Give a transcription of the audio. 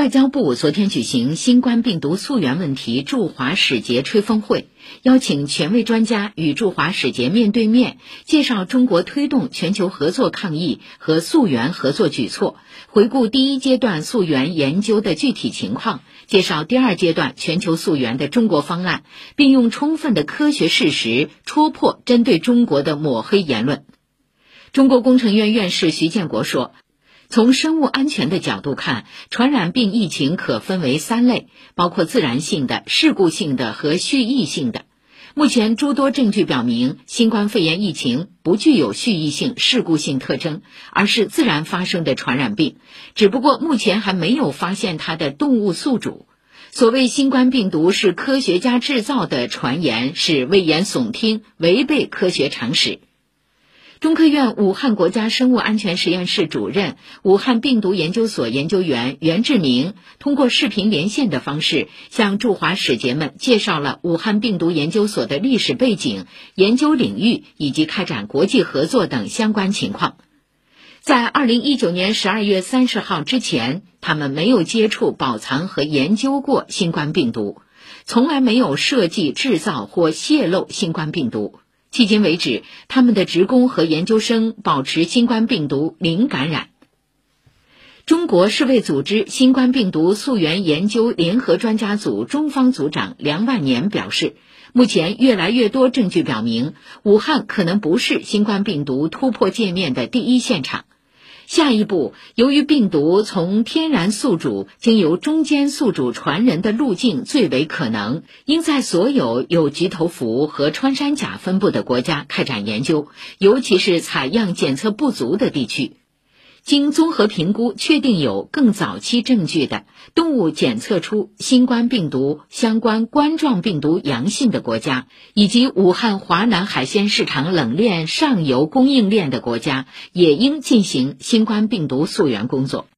外交部昨天举行新冠病毒溯源问题驻华使节吹风会，邀请权威专家与驻华使节面对面介绍中国推动全球合作抗疫和溯源合作举措，回顾第一阶段溯源研究的具体情况，介绍第二阶段全球溯源的中国方案，并用充分的科学事实戳破针对中国的抹黑言论。中国工程院院士徐建国说。从生物安全的角度看，传染病疫情可分为三类，包括自然性的、事故性的和蓄意性的。目前诸多证据表明，新冠肺炎疫情不具有蓄意性、事故性特征，而是自然发生的传染病，只不过目前还没有发现它的动物宿主。所谓新冠病毒是科学家制造的传言是危言耸听，违背科学常识。中科院武汉国家生物安全实验室主任、武汉病毒研究所研究员袁志明通过视频连线的方式，向驻华使节们介绍了武汉病毒研究所的历史背景、研究领域以及开展国际合作等相关情况。在二零一九年十二月三十号之前，他们没有接触、保藏和研究过新冠病毒，从来没有设计、制造或泄露新冠病毒。迄今为止，他们的职工和研究生保持新冠病毒零感染。中国世卫组织新冠病毒溯源研究联合专家组中方组长梁万年表示，目前越来越多证据表明，武汉可能不是新冠病毒突破界面的第一现场。下一步，由于病毒从天然宿主经由中间宿主传人的路径最为可能，应在所有有菊头蝠和穿山甲分布的国家开展研究，尤其是采样检测不足的地区。经综合评估，确定有更早期证据的动物检测出新冠病毒相关冠状病毒阳性的国家，以及武汉华南海鲜市场冷链上游供应链的国家，也应进行新冠病毒溯源工作。